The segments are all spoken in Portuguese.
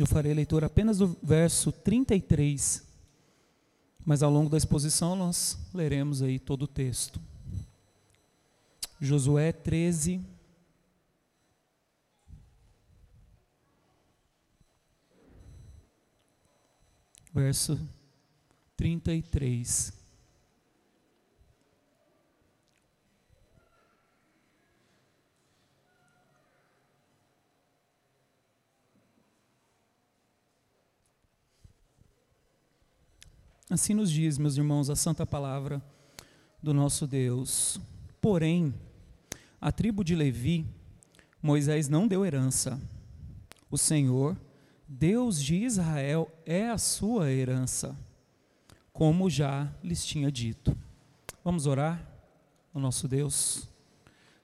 Eu farei leitura apenas do verso 33, mas ao longo da exposição nós leremos aí todo o texto. Josué 13, verso 33. Assim nos diz, meus irmãos, a santa palavra do nosso Deus. Porém, a tribo de Levi, Moisés não deu herança. O Senhor, Deus de Israel, é a sua herança, como já lhes tinha dito. Vamos orar ao nosso Deus.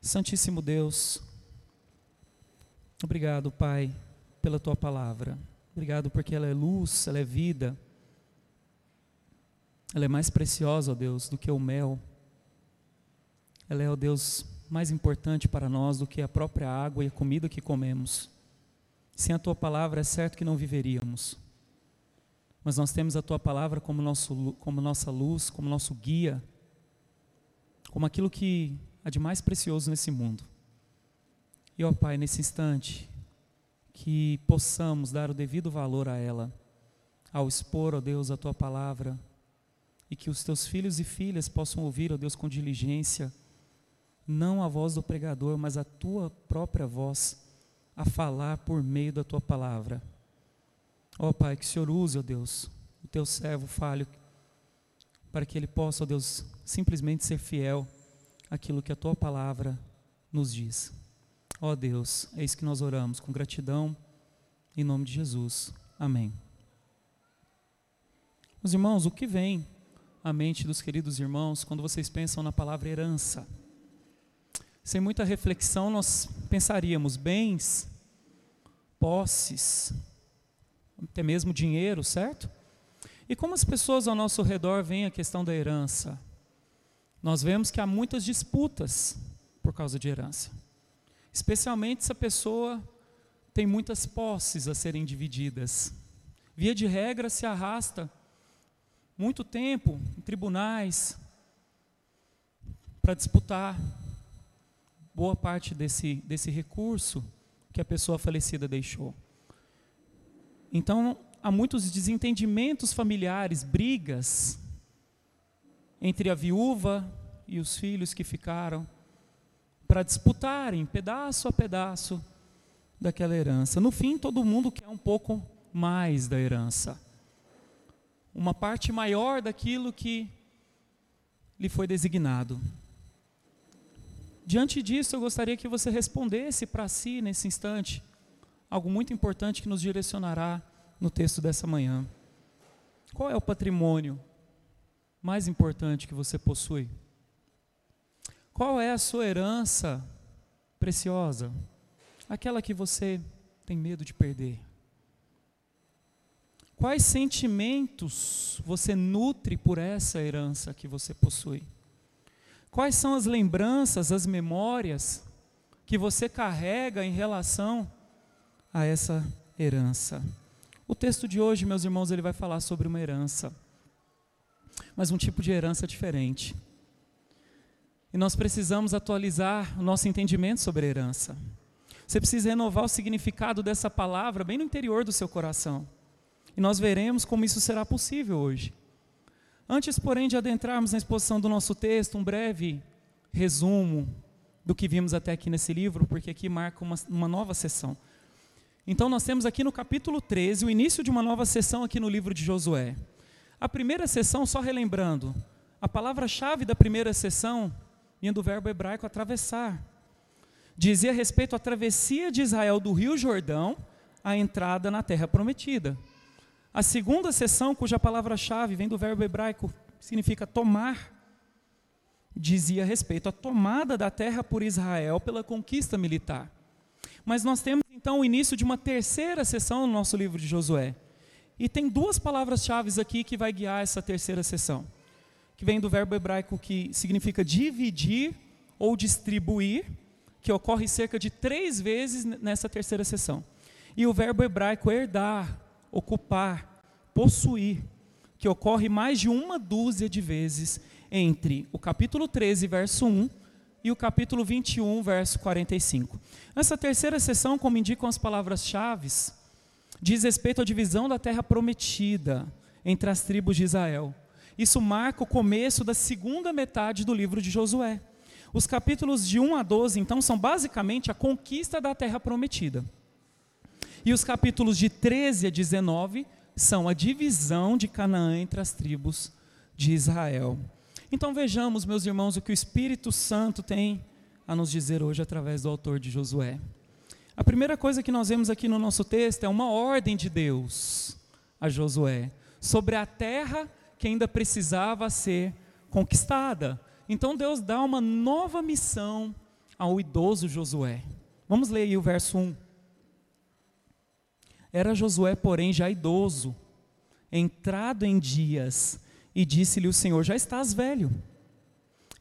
Santíssimo Deus, obrigado, Pai, pela tua palavra. Obrigado porque ela é luz, ela é vida ela é mais preciosa, ó Deus, do que o mel. Ela é, ó Deus, mais importante para nós do que a própria água e a comida que comemos. Sem a tua palavra é certo que não viveríamos. Mas nós temos a tua palavra como, nosso, como nossa luz, como nosso guia, como aquilo que há de mais precioso nesse mundo. E, ó Pai, nesse instante, que possamos dar o devido valor a ela, ao expor, ó Deus, a tua palavra, e que os teus filhos e filhas possam ouvir, ó Deus, com diligência, não a voz do pregador, mas a tua própria voz a falar por meio da tua palavra. Ó Pai, que o Senhor use, ó Deus, o teu servo falho, para que ele possa, ó Deus, simplesmente ser fiel àquilo que a tua palavra nos diz. Ó Deus, é isso que nós oramos, com gratidão, em nome de Jesus. Amém. Meus irmãos, o que vem a mente dos queridos irmãos quando vocês pensam na palavra herança. Sem muita reflexão, nós pensaríamos bens, posses, até mesmo dinheiro, certo? E como as pessoas ao nosso redor veem a questão da herança? Nós vemos que há muitas disputas por causa de herança. Especialmente se a pessoa tem muitas posses a serem divididas. Via de regra, se arrasta muito tempo em tribunais para disputar boa parte desse, desse recurso que a pessoa falecida deixou. Então, há muitos desentendimentos familiares, brigas entre a viúva e os filhos que ficaram para disputarem pedaço a pedaço daquela herança. No fim, todo mundo quer um pouco mais da herança uma parte maior daquilo que lhe foi designado. Diante disso, eu gostaria que você respondesse para si nesse instante algo muito importante que nos direcionará no texto dessa manhã. Qual é o patrimônio mais importante que você possui? Qual é a sua herança preciosa? Aquela que você tem medo de perder. Quais sentimentos você nutre por essa herança que você possui? Quais são as lembranças, as memórias que você carrega em relação a essa herança? O texto de hoje, meus irmãos, ele vai falar sobre uma herança, mas um tipo de herança diferente. E nós precisamos atualizar o nosso entendimento sobre a herança. Você precisa renovar o significado dessa palavra bem no interior do seu coração. E nós veremos como isso será possível hoje. Antes, porém, de adentrarmos na exposição do nosso texto, um breve resumo do que vimos até aqui nesse livro, porque aqui marca uma, uma nova sessão. Então, nós temos aqui no capítulo 13 o início de uma nova sessão aqui no livro de Josué. A primeira sessão, só relembrando, a palavra-chave da primeira sessão vinha do verbo hebraico atravessar. Dizia respeito à travessia de Israel do rio Jordão à entrada na terra prometida. A segunda sessão, cuja palavra-chave vem do verbo hebraico, significa tomar, dizia respeito à tomada da terra por Israel pela conquista militar. Mas nós temos então o início de uma terceira sessão no nosso livro de Josué. E tem duas palavras-chave aqui que vai guiar essa terceira sessão, que vem do verbo hebraico que significa dividir ou distribuir, que ocorre cerca de três vezes nessa terceira sessão. E o verbo hebraico herdar, ocupar, possuir, que ocorre mais de uma dúzia de vezes entre o capítulo 13, verso 1 e o capítulo 21, verso 45. Essa terceira sessão, como indicam as palavras-chave, diz respeito à divisão da terra prometida entre as tribos de Israel. Isso marca o começo da segunda metade do livro de Josué. Os capítulos de 1 a 12, então, são basicamente a conquista da terra prometida. E os capítulos de 13 a 19 são a divisão de Canaã entre as tribos de Israel. Então vejamos, meus irmãos, o que o Espírito Santo tem a nos dizer hoje através do autor de Josué. A primeira coisa que nós vemos aqui no nosso texto é uma ordem de Deus a Josué sobre a terra que ainda precisava ser conquistada. Então Deus dá uma nova missão ao idoso Josué. Vamos ler aí o verso 1. Era Josué, porém, já idoso, entrado em dias, e disse-lhe o Senhor: Já estás velho,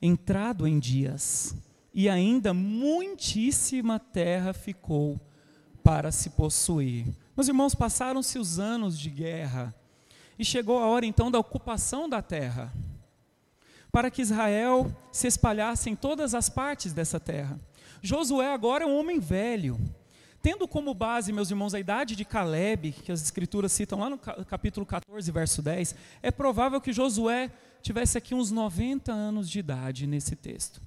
entrado em dias, e ainda muitíssima terra ficou para se possuir. Meus irmãos, passaram-se os anos de guerra, e chegou a hora então da ocupação da terra, para que Israel se espalhasse em todas as partes dessa terra. Josué agora é um homem velho, tendo como base, meus irmãos, a idade de Caleb, que as escrituras citam lá no capítulo 14, verso 10, é provável que Josué tivesse aqui uns 90 anos de idade nesse texto.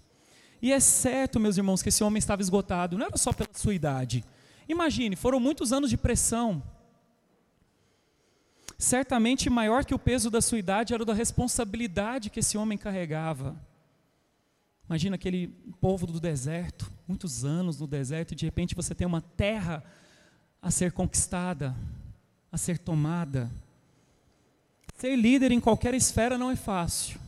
E é certo, meus irmãos, que esse homem estava esgotado, não era só pela sua idade. Imagine, foram muitos anos de pressão, Certamente maior que o peso da sua idade era da responsabilidade que esse homem carregava. Imagina aquele povo do deserto, muitos anos no deserto, e de repente você tem uma terra a ser conquistada, a ser tomada. Ser líder em qualquer esfera não é fácil.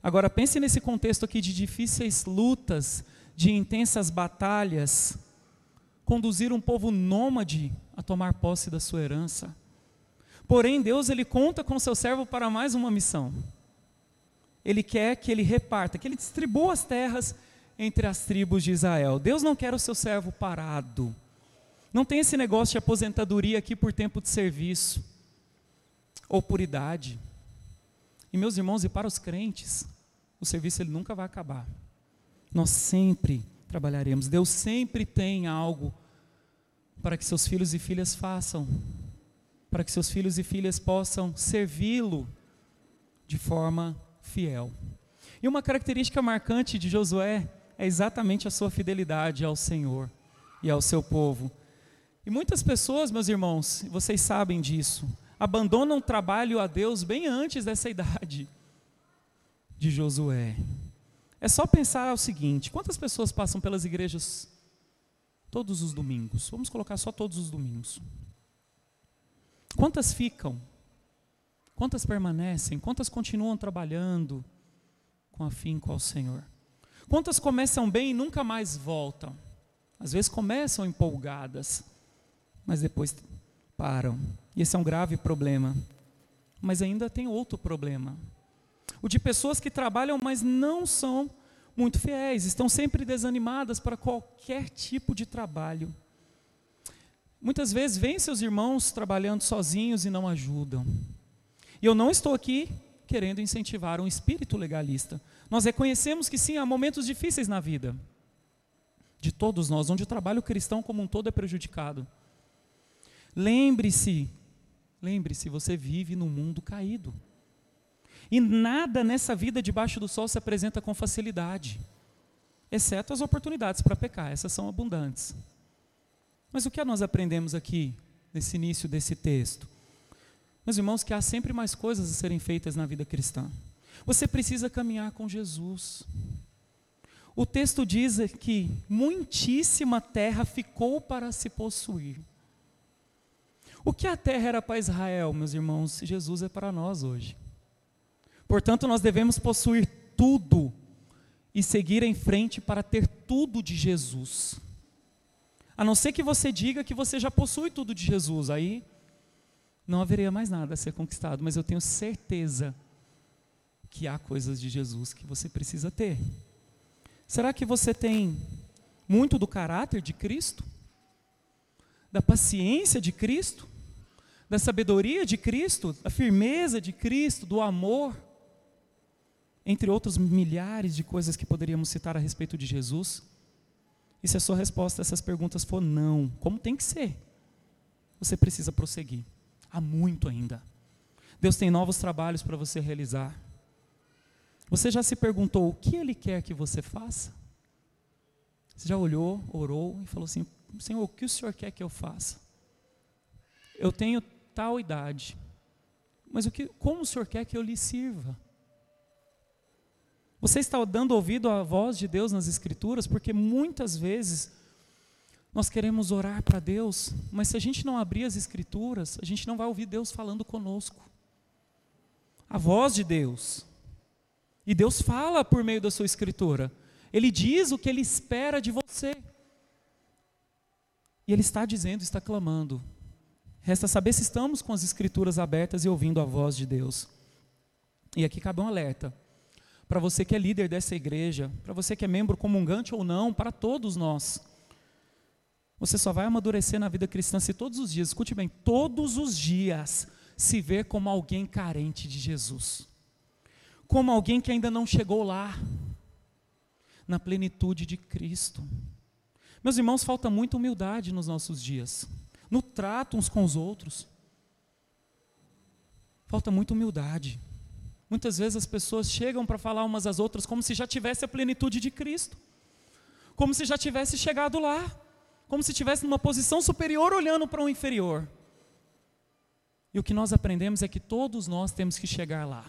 Agora pense nesse contexto aqui de difíceis lutas, de intensas batalhas, conduzir um povo nômade a tomar posse da sua herança. Porém, Deus ele conta com seu servo para mais uma missão. Ele quer que ele reparta, que ele distribua as terras entre as tribos de Israel. Deus não quer o seu servo parado. Não tem esse negócio de aposentadoria aqui por tempo de serviço ou por idade. E meus irmãos, e para os crentes, o serviço ele nunca vai acabar. Nós sempre trabalharemos. Deus sempre tem algo para que seus filhos e filhas façam para que seus filhos e filhas possam servi-lo de forma fiel. E uma característica marcante de Josué é exatamente a sua fidelidade ao Senhor e ao seu povo. E muitas pessoas, meus irmãos, vocês sabem disso, abandonam o trabalho a Deus bem antes dessa idade de Josué. É só pensar o seguinte: quantas pessoas passam pelas igrejas todos os domingos? Vamos colocar só todos os domingos. Quantas ficam? Quantas permanecem? Quantas continuam trabalhando com afinco ao Senhor? Quantas começam bem e nunca mais voltam? Às vezes começam empolgadas, mas depois param. E esse é um grave problema. Mas ainda tem outro problema. O de pessoas que trabalham, mas não são muito fiéis, estão sempre desanimadas para qualquer tipo de trabalho. Muitas vezes vêm seus irmãos trabalhando sozinhos e não ajudam. E eu não estou aqui querendo incentivar um espírito legalista. Nós reconhecemos que sim, há momentos difíceis na vida de todos nós, onde o trabalho cristão como um todo é prejudicado. Lembre-se, lembre-se, você vive num mundo caído. E nada nessa vida debaixo do sol se apresenta com facilidade, exceto as oportunidades para pecar, essas são abundantes. Mas o que nós aprendemos aqui, nesse início desse texto? Meus irmãos, que há sempre mais coisas a serem feitas na vida cristã. Você precisa caminhar com Jesus. O texto diz que muitíssima terra ficou para se possuir. O que a terra era para Israel, meus irmãos, Jesus é para nós hoje. Portanto, nós devemos possuir tudo e seguir em frente para ter tudo de Jesus. A não ser que você diga que você já possui tudo de Jesus, aí não haveria mais nada a ser conquistado, mas eu tenho certeza que há coisas de Jesus que você precisa ter. Será que você tem muito do caráter de Cristo? da paciência de Cristo, da sabedoria de Cristo, da firmeza de Cristo, do amor, entre outros milhares de coisas que poderíamos citar a respeito de Jesus? E se a sua resposta a essas perguntas for não, como tem que ser? Você precisa prosseguir. Há muito ainda. Deus tem novos trabalhos para você realizar. Você já se perguntou o que Ele quer que você faça? Você já olhou, orou e falou assim: Senhor, o que o Senhor quer que eu faça? Eu tenho tal idade, mas o que, como o Senhor quer que eu lhe sirva? Você está dando ouvido à voz de Deus nas Escrituras, porque muitas vezes nós queremos orar para Deus, mas se a gente não abrir as Escrituras, a gente não vai ouvir Deus falando conosco. A voz de Deus. E Deus fala por meio da sua Escritura. Ele diz o que ele espera de você. E ele está dizendo, está clamando. Resta saber se estamos com as escrituras abertas e ouvindo a voz de Deus. E aqui cabe um alerta. Para você que é líder dessa igreja, para você que é membro comungante ou não, para todos nós. Você só vai amadurecer na vida cristã se todos os dias, escute bem, todos os dias se ver como alguém carente de Jesus. Como alguém que ainda não chegou lá na plenitude de Cristo. Meus irmãos, falta muita humildade nos nossos dias, no trato uns com os outros. Falta muita humildade. Muitas vezes as pessoas chegam para falar umas às outras como se já tivesse a plenitude de Cristo, como se já tivesse chegado lá, como se estivesse numa posição superior olhando para um inferior. E o que nós aprendemos é que todos nós temos que chegar lá,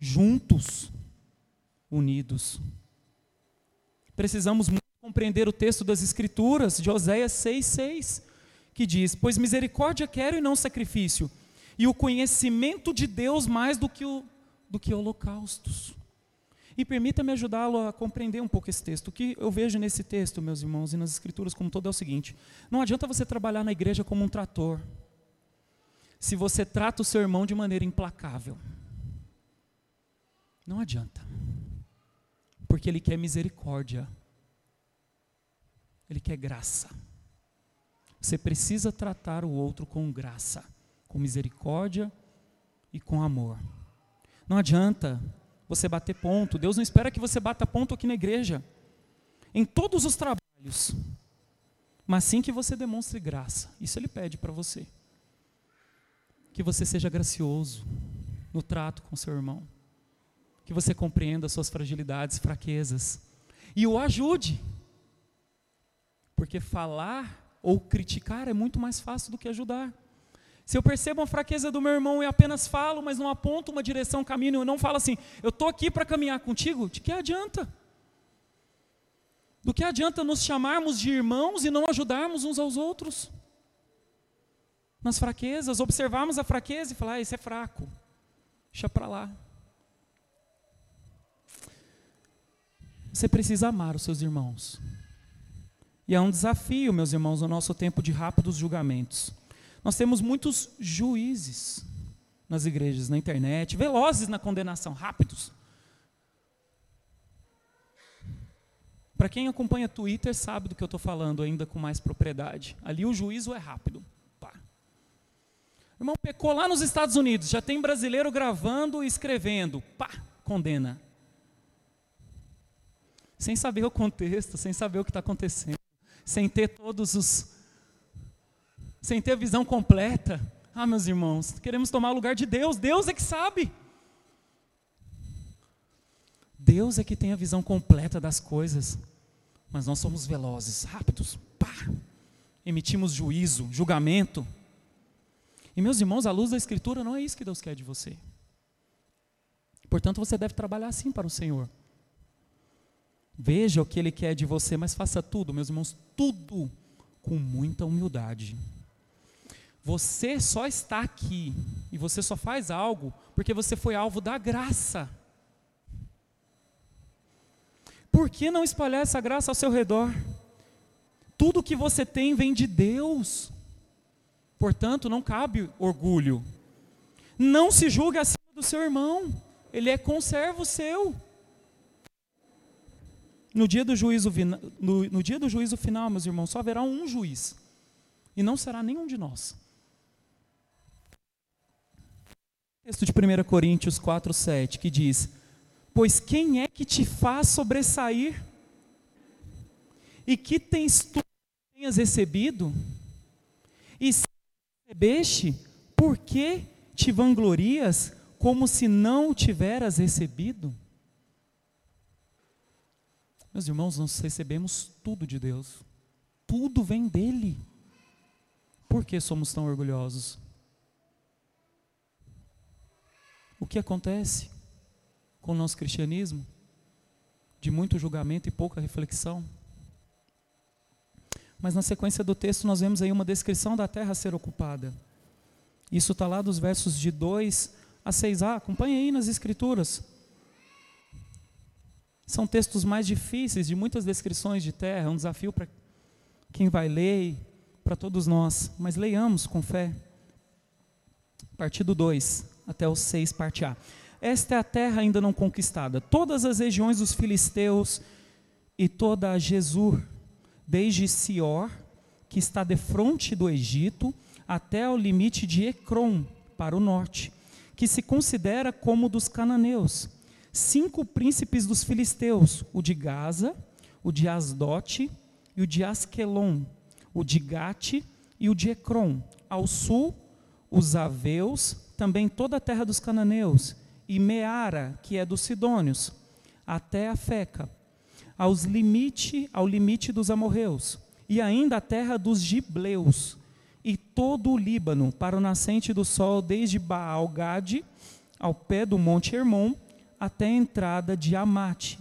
juntos, unidos. Precisamos muito compreender o texto das Escrituras, de Oséias 6,6, que diz: Pois misericórdia quero e não sacrifício, e o conhecimento de Deus mais do que, o, do que holocaustos. E permita-me ajudá-lo a compreender um pouco esse texto. O que eu vejo nesse texto, meus irmãos, e nas Escrituras como todo é o seguinte: não adianta você trabalhar na igreja como um trator, se você trata o seu irmão de maneira implacável. Não adianta porque Ele quer misericórdia, Ele quer graça. Você precisa tratar o outro com graça, com misericórdia e com amor. Não adianta você bater ponto, Deus não espera que você bata ponto aqui na igreja, em todos os trabalhos, mas sim que você demonstre graça, isso Ele pede para você. Que você seja gracioso no trato com seu irmão que você compreenda suas fragilidades, fraquezas e o ajude. Porque falar ou criticar é muito mais fácil do que ajudar. Se eu percebo uma fraqueza do meu irmão e apenas falo, mas não aponto uma direção, caminho, eu não falo assim, eu estou aqui para caminhar contigo, de que adianta? Do que adianta nos chamarmos de irmãos e não ajudarmos uns aos outros? Nas fraquezas, observarmos a fraqueza e falar, ah, esse é fraco, deixa para lá. Você precisa amar os seus irmãos. E é um desafio, meus irmãos, no nosso tempo de rápidos julgamentos. Nós temos muitos juízes nas igrejas, na internet, velozes na condenação, rápidos. Para quem acompanha Twitter sabe do que eu estou falando ainda com mais propriedade. Ali o juízo é rápido. Pá. Irmão pecou lá nos Estados Unidos, já tem brasileiro gravando e escrevendo. Pá, condena sem saber o contexto, sem saber o que está acontecendo, sem ter todos os. Sem ter a visão completa. Ah, meus irmãos, queremos tomar o lugar de Deus, Deus é que sabe. Deus é que tem a visão completa das coisas, mas nós somos velozes, rápidos, pá, emitimos juízo, julgamento. E meus irmãos, à luz da Escritura, não é isso que Deus quer de você. Portanto, você deve trabalhar assim para o Senhor. Veja o que Ele quer de você, mas faça tudo, meus irmãos, tudo com muita humildade. Você só está aqui e você só faz algo porque você foi alvo da graça. Por que não espalhar essa graça ao seu redor? Tudo que você tem vem de Deus. Portanto, não cabe orgulho. Não se julgue acima do seu irmão. Ele é conservo seu. No dia do juízo, no, no dia do juízo final, meus irmãos, só haverá um juiz. E não será nenhum de nós. Texto de 1 Coríntios 4, 7, que diz: Pois quem é que te faz sobressair? E que tens tu tenhas recebido? E se recebeste, por que te vanglorias como se não tiveras recebido? Meus irmãos, nós recebemos tudo de Deus. Tudo vem dele. Por que somos tão orgulhosos? O que acontece com o nosso cristianismo? De muito julgamento e pouca reflexão. Mas na sequência do texto nós vemos aí uma descrição da terra a ser ocupada. Isso está lá dos versos de 2 a 6a. Acompanhe aí nas escrituras. São textos mais difíceis, de muitas descrições de terra, um desafio para quem vai ler, para todos nós. Mas leiamos com fé. Partido 2 até o 6, parte A. Esta é a terra ainda não conquistada. Todas as regiões dos filisteus e toda a Jesur, desde Sior, que está de frente do Egito, até o limite de Ecrom, para o norte, que se considera como dos cananeus cinco príncipes dos filisteus: o de Gaza, o de Asdote e o de Asquelon, o de Gate e o de Ecrom. Ao sul, os Aveus, também toda a terra dos cananeus, e Meara, que é dos sidônios, até a Feca, aos limite, ao limite dos amorreus, e ainda a terra dos gibleus, e todo o Líbano, para o nascente do sol, desde Baal-Gade, ao pé do monte Hermon, até a entrada de Amate.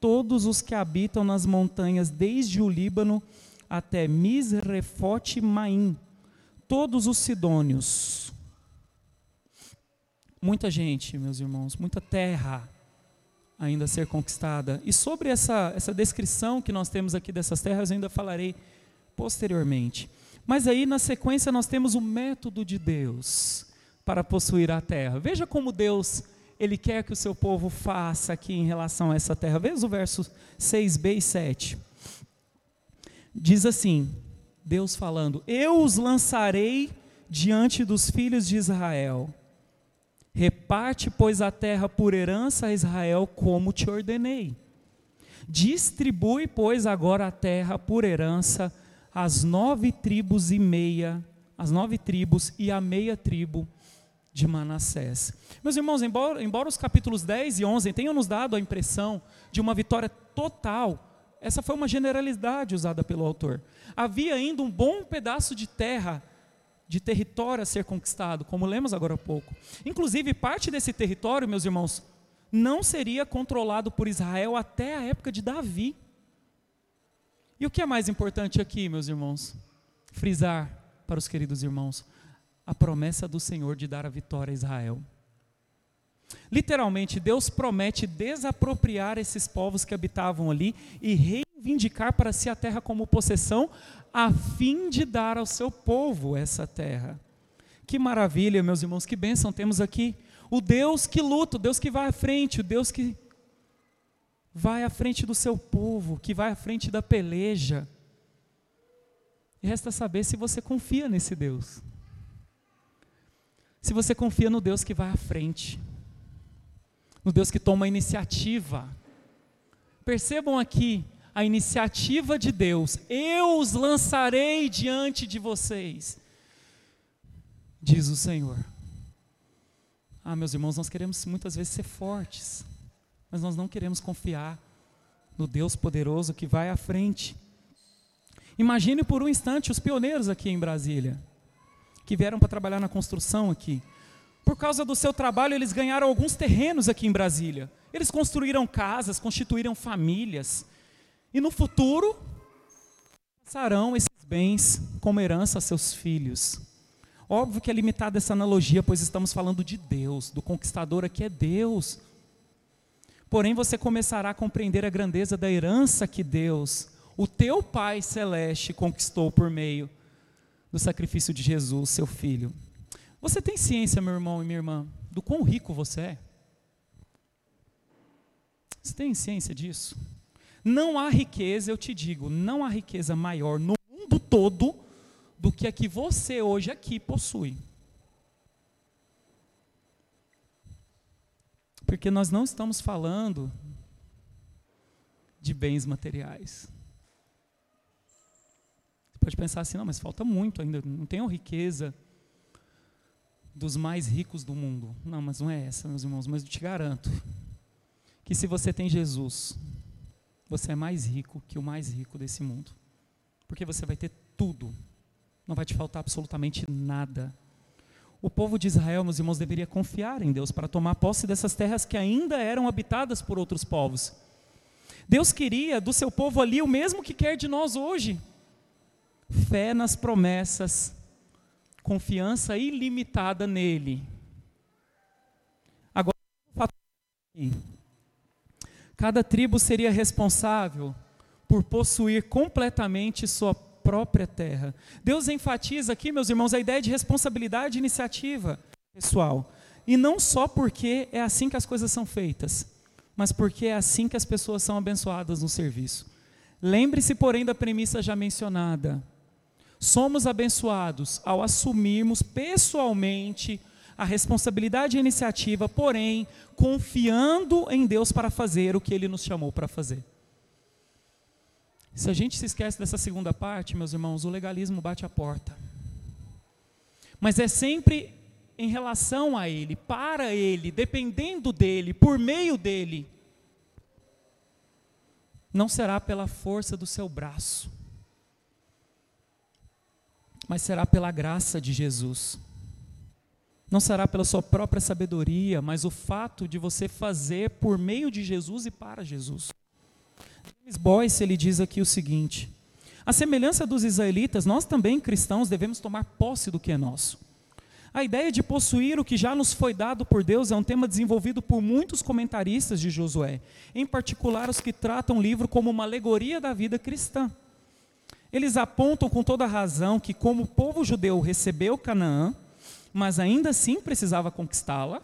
Todos os que habitam nas montanhas, desde o Líbano até Misrefote Maim, todos os sidônios. Muita gente, meus irmãos, muita terra ainda a ser conquistada. E sobre essa, essa descrição que nós temos aqui dessas terras, eu ainda falarei posteriormente. Mas aí, na sequência, nós temos o método de Deus para possuir a terra. Veja como Deus ele quer que o seu povo faça aqui em relação a essa terra. Veja o verso 6b e 7. Diz assim: Deus falando: Eu os lançarei diante dos filhos de Israel. Reparte, pois, a terra por herança a Israel, como te ordenei. Distribui, pois, agora a terra por herança às nove tribos e meia, as nove tribos e a meia tribo de Manassés. Meus irmãos, embora, embora os capítulos 10 e 11 tenham nos dado a impressão de uma vitória total, essa foi uma generalidade usada pelo autor. Havia ainda um bom pedaço de terra, de território a ser conquistado, como lemos agora há pouco. Inclusive, parte desse território, meus irmãos, não seria controlado por Israel até a época de Davi. E o que é mais importante aqui, meus irmãos? Frisar para os queridos irmãos a promessa do Senhor de dar a vitória a Israel. Literalmente, Deus promete desapropriar esses povos que habitavam ali e reivindicar para si a terra como possessão, a fim de dar ao seu povo essa terra. Que maravilha, meus irmãos, que bênção temos aqui. O Deus que luta, o Deus que vai à frente, o Deus que vai à frente do seu povo, que vai à frente da peleja. E resta saber se você confia nesse Deus se você confia no Deus que vai à frente, no Deus que toma a iniciativa. Percebam aqui a iniciativa de Deus: eu os lançarei diante de vocês, diz o Senhor. Ah, meus irmãos, nós queremos muitas vezes ser fortes, mas nós não queremos confiar no Deus poderoso que vai à frente. Imagine por um instante os pioneiros aqui em Brasília que vieram para trabalhar na construção aqui. Por causa do seu trabalho, eles ganharam alguns terrenos aqui em Brasília. Eles construíram casas, constituíram famílias. E no futuro, passarão esses bens como herança a seus filhos. Óbvio que é limitada essa analogia, pois estamos falando de Deus, do conquistador aqui é Deus. Porém, você começará a compreender a grandeza da herança que Deus, o teu Pai celeste, conquistou por meio do sacrifício de Jesus, seu filho. Você tem ciência, meu irmão e minha irmã, do quão rico você é? Você tem ciência disso? Não há riqueza, eu te digo, não há riqueza maior no mundo todo do que a que você hoje aqui possui. Porque nós não estamos falando de bens materiais. Você pode pensar assim, não, mas falta muito ainda, não tenho riqueza dos mais ricos do mundo. Não, mas não é essa, meus irmãos, mas eu te garanto que se você tem Jesus, você é mais rico que o mais rico desse mundo. Porque você vai ter tudo. Não vai te faltar absolutamente nada. O povo de Israel, meus irmãos, deveria confiar em Deus para tomar posse dessas terras que ainda eram habitadas por outros povos. Deus queria do seu povo ali o mesmo que quer de nós hoje: fé nas promessas, confiança ilimitada nele. Agora, cada tribo seria responsável por possuir completamente sua própria terra. Deus enfatiza aqui, meus irmãos, a ideia de responsabilidade e iniciativa pessoal. E não só porque é assim que as coisas são feitas, mas porque é assim que as pessoas são abençoadas no serviço. Lembre-se, porém, da premissa já mencionada. Somos abençoados ao assumirmos pessoalmente a responsabilidade e a iniciativa, porém, confiando em Deus para fazer o que Ele nos chamou para fazer. Se a gente se esquece dessa segunda parte, meus irmãos, o legalismo bate a porta. Mas é sempre em relação a Ele, para Ele, dependendo dEle, por meio dEle. Não será pela força do seu braço, mas será pela graça de Jesus. Não será pela sua própria sabedoria, mas o fato de você fazer por meio de Jesus e para Jesus. James Boyce ele diz aqui o seguinte: a semelhança dos israelitas, nós também cristãos devemos tomar posse do que é nosso. A ideia de possuir o que já nos foi dado por Deus é um tema desenvolvido por muitos comentaristas de Josué, em particular os que tratam o livro como uma alegoria da vida cristã. Eles apontam com toda razão que, como o povo judeu recebeu Canaã, mas ainda assim precisava conquistá-la,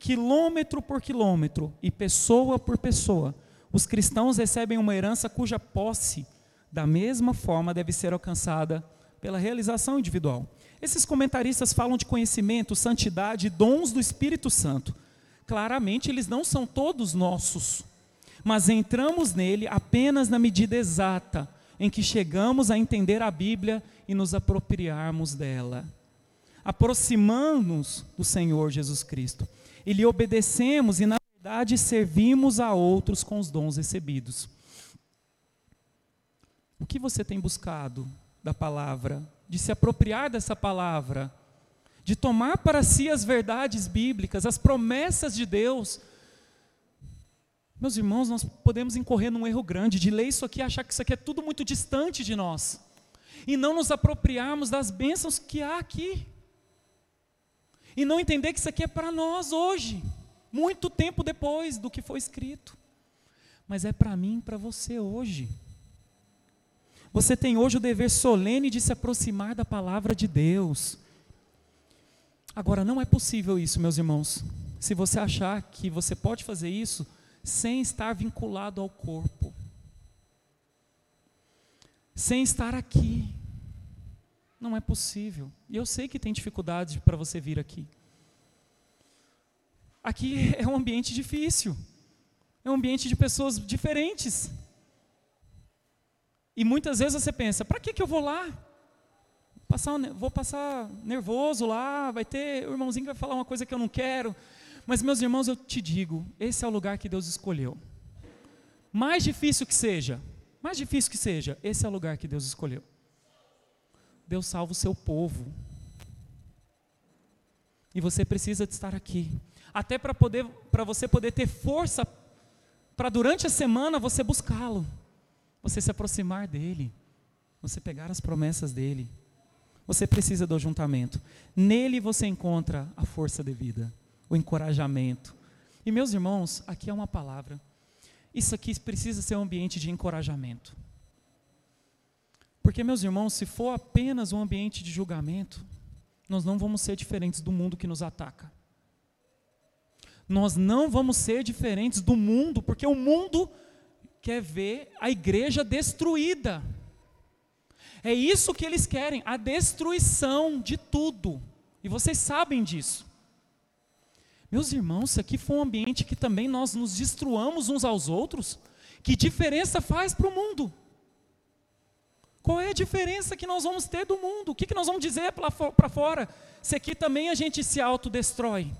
quilômetro por quilômetro e pessoa por pessoa, os cristãos recebem uma herança cuja posse, da mesma forma, deve ser alcançada pela realização individual. Esses comentaristas falam de conhecimento, santidade dons do Espírito Santo. Claramente, eles não são todos nossos, mas entramos nele apenas na medida exata em que chegamos a entender a Bíblia e nos apropriarmos dela. Aproximamos do Senhor Jesus Cristo e lhe obedecemos e na verdade servimos a outros com os dons recebidos. O que você tem buscado da palavra? De se apropriar dessa palavra? De tomar para si as verdades bíblicas, as promessas de Deus? Meus irmãos, nós podemos incorrer num erro grande de ler isso aqui e achar que isso aqui é tudo muito distante de nós. E não nos apropriarmos das bênçãos que há aqui. E não entender que isso aqui é para nós hoje muito tempo depois do que foi escrito. Mas é para mim e para você hoje. Você tem hoje o dever solene de se aproximar da palavra de Deus. Agora, não é possível isso, meus irmãos, se você achar que você pode fazer isso sem estar vinculado ao corpo, sem estar aqui. Não é possível. E eu sei que tem dificuldade para você vir aqui. Aqui é um ambiente difícil. É um ambiente de pessoas diferentes. E muitas vezes você pensa: para que, que eu vou lá? Passar, vou passar nervoso lá, vai ter o irmãozinho que vai falar uma coisa que eu não quero. Mas, meus irmãos, eu te digo: esse é o lugar que Deus escolheu. Mais difícil que seja, mais difícil que seja, esse é o lugar que Deus escolheu. Deus salva o seu povo. E você precisa de estar aqui até para poder para você poder ter força para durante a semana você buscá-lo, você se aproximar dele, você pegar as promessas dele. Você precisa do ajuntamento. Nele você encontra a força devida, o encorajamento. E meus irmãos, aqui é uma palavra. Isso aqui precisa ser um ambiente de encorajamento. Porque, meus irmãos, se for apenas um ambiente de julgamento, nós não vamos ser diferentes do mundo que nos ataca nós não vamos ser diferentes do mundo, porque o mundo quer ver a igreja destruída. É isso que eles querem, a destruição de tudo. E vocês sabem disso. Meus irmãos, se aqui for um ambiente que também nós nos destruamos uns aos outros, que diferença faz para o mundo? Qual é a diferença que nós vamos ter do mundo? O que, que nós vamos dizer para fora? Se aqui também a gente se autodestrói.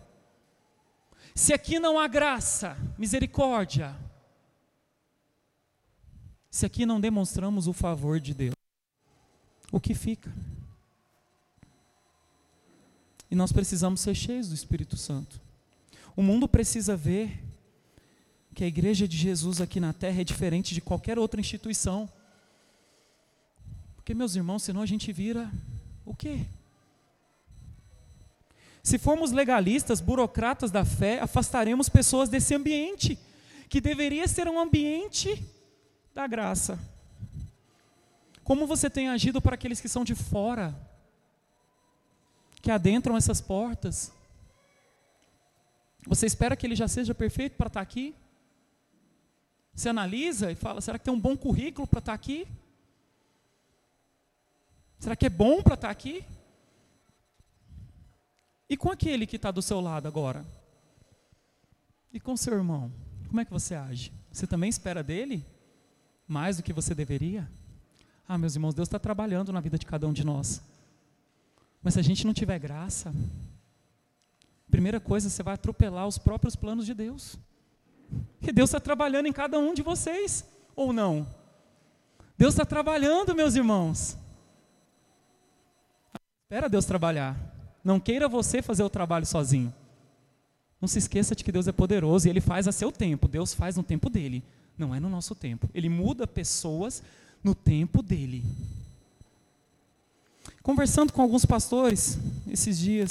Se aqui não há graça, misericórdia. Se aqui não demonstramos o favor de Deus, o que fica? E nós precisamos ser cheios do Espírito Santo. O mundo precisa ver que a igreja de Jesus aqui na terra é diferente de qualquer outra instituição. Porque, meus irmãos, senão a gente vira o quê? Se formos legalistas, burocratas da fé, afastaremos pessoas desse ambiente, que deveria ser um ambiente da graça. Como você tem agido para aqueles que são de fora, que adentram essas portas? Você espera que ele já seja perfeito para estar aqui? Você analisa e fala: será que tem um bom currículo para estar aqui? Será que é bom para estar aqui? E com aquele que está do seu lado agora? E com seu irmão? Como é que você age? Você também espera dele mais do que você deveria? Ah, meus irmãos, Deus está trabalhando na vida de cada um de nós. Mas se a gente não tiver graça, primeira coisa, você vai atropelar os próprios planos de Deus. Que Deus está trabalhando em cada um de vocês, ou não? Deus está trabalhando, meus irmãos. Espera Deus trabalhar. Não queira você fazer o trabalho sozinho. Não se esqueça de que Deus é poderoso e Ele faz a seu tempo. Deus faz no tempo dele, não é no nosso tempo. Ele muda pessoas no tempo dele. Conversando com alguns pastores esses dias,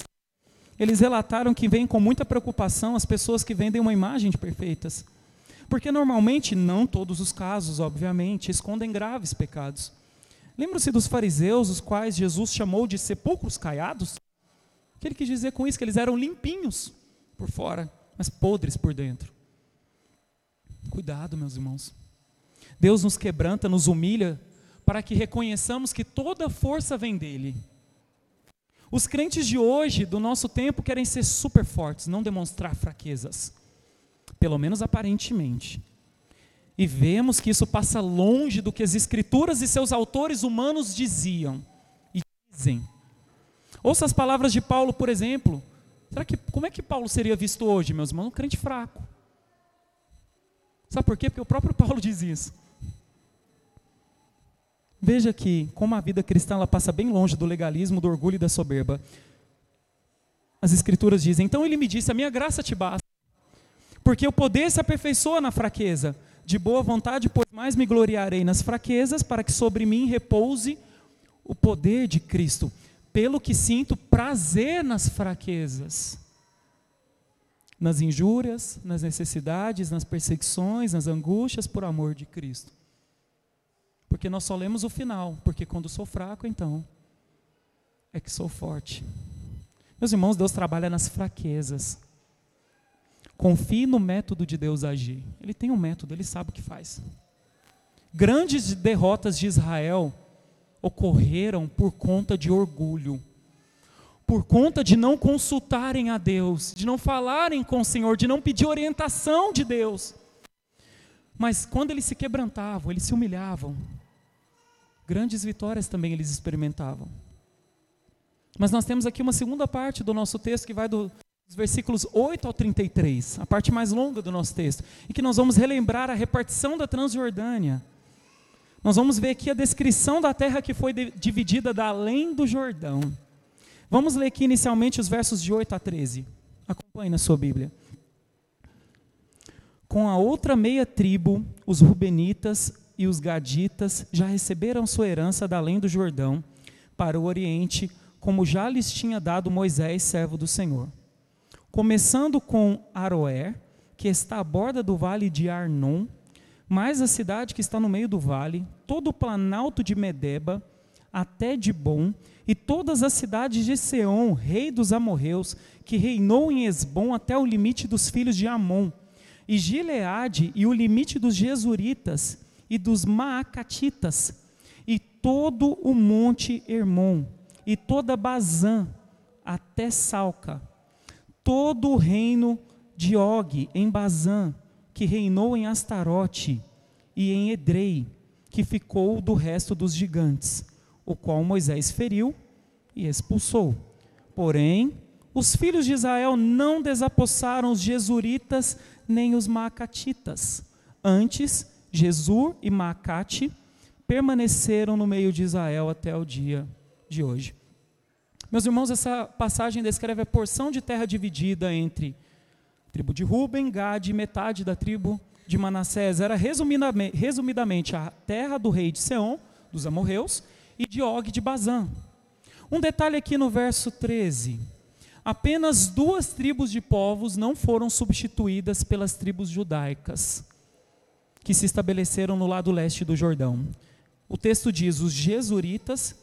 eles relataram que vêm com muita preocupação as pessoas que vendem uma imagem de perfeitas. Porque normalmente, não todos os casos, obviamente, escondem graves pecados. Lembram-se dos fariseus, os quais Jesus chamou de sepulcros caiados? O que ele quis dizer com isso? Que eles eram limpinhos por fora, mas podres por dentro. Cuidado, meus irmãos. Deus nos quebranta, nos humilha, para que reconheçamos que toda força vem dele. Os crentes de hoje, do nosso tempo, querem ser super fortes, não demonstrar fraquezas, pelo menos aparentemente. E vemos que isso passa longe do que as escrituras e seus autores humanos diziam e dizem. Ouça as palavras de Paulo, por exemplo. Será que, como é que Paulo seria visto hoje, meus irmãos? Um crente fraco. Sabe por quê? Porque o próprio Paulo diz isso. Veja que, como a vida cristã ela passa bem longe do legalismo, do orgulho e da soberba. As escrituras dizem: Então ele me disse, a minha graça te basta, porque o poder se aperfeiçoa na fraqueza. De boa vontade, pois mais me gloriarei nas fraquezas, para que sobre mim repouse o poder de Cristo. Pelo que sinto prazer nas fraquezas, nas injúrias, nas necessidades, nas perseguições, nas angústias por amor de Cristo. Porque nós só lemos o final, porque quando sou fraco, então é que sou forte. Meus irmãos, Deus trabalha nas fraquezas. Confie no método de Deus agir. Ele tem um método, ele sabe o que faz. Grandes derrotas de Israel ocorreram por conta de orgulho, por conta de não consultarem a Deus, de não falarem com o Senhor, de não pedir orientação de Deus. Mas quando eles se quebrantavam, eles se humilhavam, Grandes vitórias também eles experimentavam. Mas nós temos aqui uma segunda parte do nosso texto que vai do, dos versículos 8 ao 33, a parte mais longa do nosso texto, em que nós vamos relembrar a repartição da Transjordânia. Nós vamos ver aqui a descrição da terra que foi dividida da além do Jordão. Vamos ler aqui inicialmente os versos de 8 a 13. Acompanhe na sua Bíblia. Com a outra meia tribo, os Rubenitas e os gaditas já receberam sua herança da além do Jordão para o oriente, como já lhes tinha dado Moisés, servo do Senhor. Começando com Aroer, que está à borda do vale de Arnon, mais a cidade que está no meio do vale, todo o planalto de Medeba, até Dibon, e todas as cidades de Seom, rei dos amorreus, que reinou em Esbom até o limite dos filhos de Amon, e Gileade e o limite dos Jesuritas, e dos Maacatitas, e todo o monte Hermon, e toda Bazã, até Salca, todo o reino de Og em Bazã, que reinou em Astarote e em Edrei, que ficou do resto dos gigantes, o qual Moisés feriu e expulsou. Porém, os filhos de Israel não desapossaram os jesuritas nem os maacatitas. Antes, Jesur e Maacate permaneceram no meio de Israel até o dia de hoje. Meus irmãos, essa passagem descreve a porção de terra dividida entre a tribo de Ruben, Gad e metade da tribo de Manassés. Era resumidamente, a terra do rei de Seom, dos amorreus, e de Og de Bazã. Um detalhe aqui no verso 13. Apenas duas tribos de povos não foram substituídas pelas tribos judaicas que se estabeleceram no lado leste do Jordão. O texto diz os Jesuritas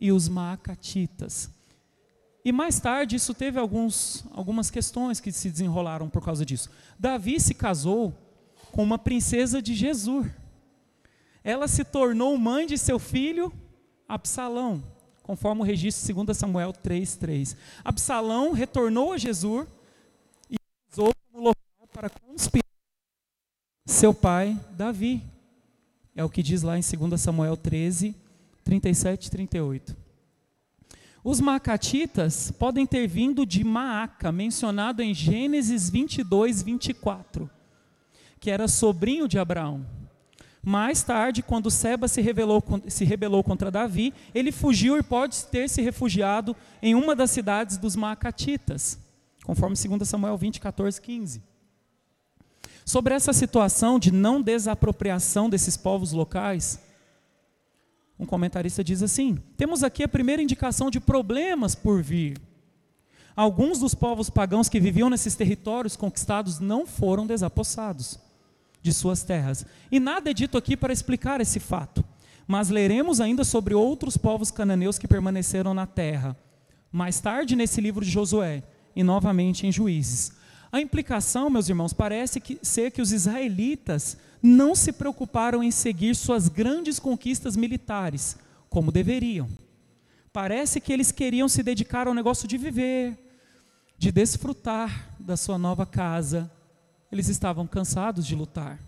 e os Maacatitas. E mais tarde isso teve alguns, algumas questões que se desenrolaram por causa disso. Davi se casou com uma princesa de Jesur. Ela se tornou mãe de seu filho Absalão, conforme o registro de 2 Samuel 3:3. Absalão retornou a Jesur e usou como local para conspirar seu pai Davi. É o que diz lá em 2 Samuel 13, 37 e 38. Os Macatitas podem ter vindo de Maaca, mencionado em Gênesis 22, 24, que era sobrinho de Abraão. Mais tarde, quando Seba se, revelou, se rebelou contra Davi, ele fugiu e pode ter se refugiado em uma das cidades dos Maacatitas, conforme 2 Samuel 20, 14, 15. Sobre essa situação de não desapropriação desses povos locais, um comentarista diz assim: temos aqui a primeira indicação de problemas por vir. Alguns dos povos pagãos que viviam nesses territórios conquistados não foram desapossados de suas terras. E nada é dito aqui para explicar esse fato, mas leremos ainda sobre outros povos cananeus que permaneceram na terra, mais tarde nesse livro de Josué e novamente em Juízes. A implicação, meus irmãos, parece que, ser que os israelitas não se preocuparam em seguir suas grandes conquistas militares, como deveriam. Parece que eles queriam se dedicar ao negócio de viver, de desfrutar da sua nova casa. Eles estavam cansados de lutar.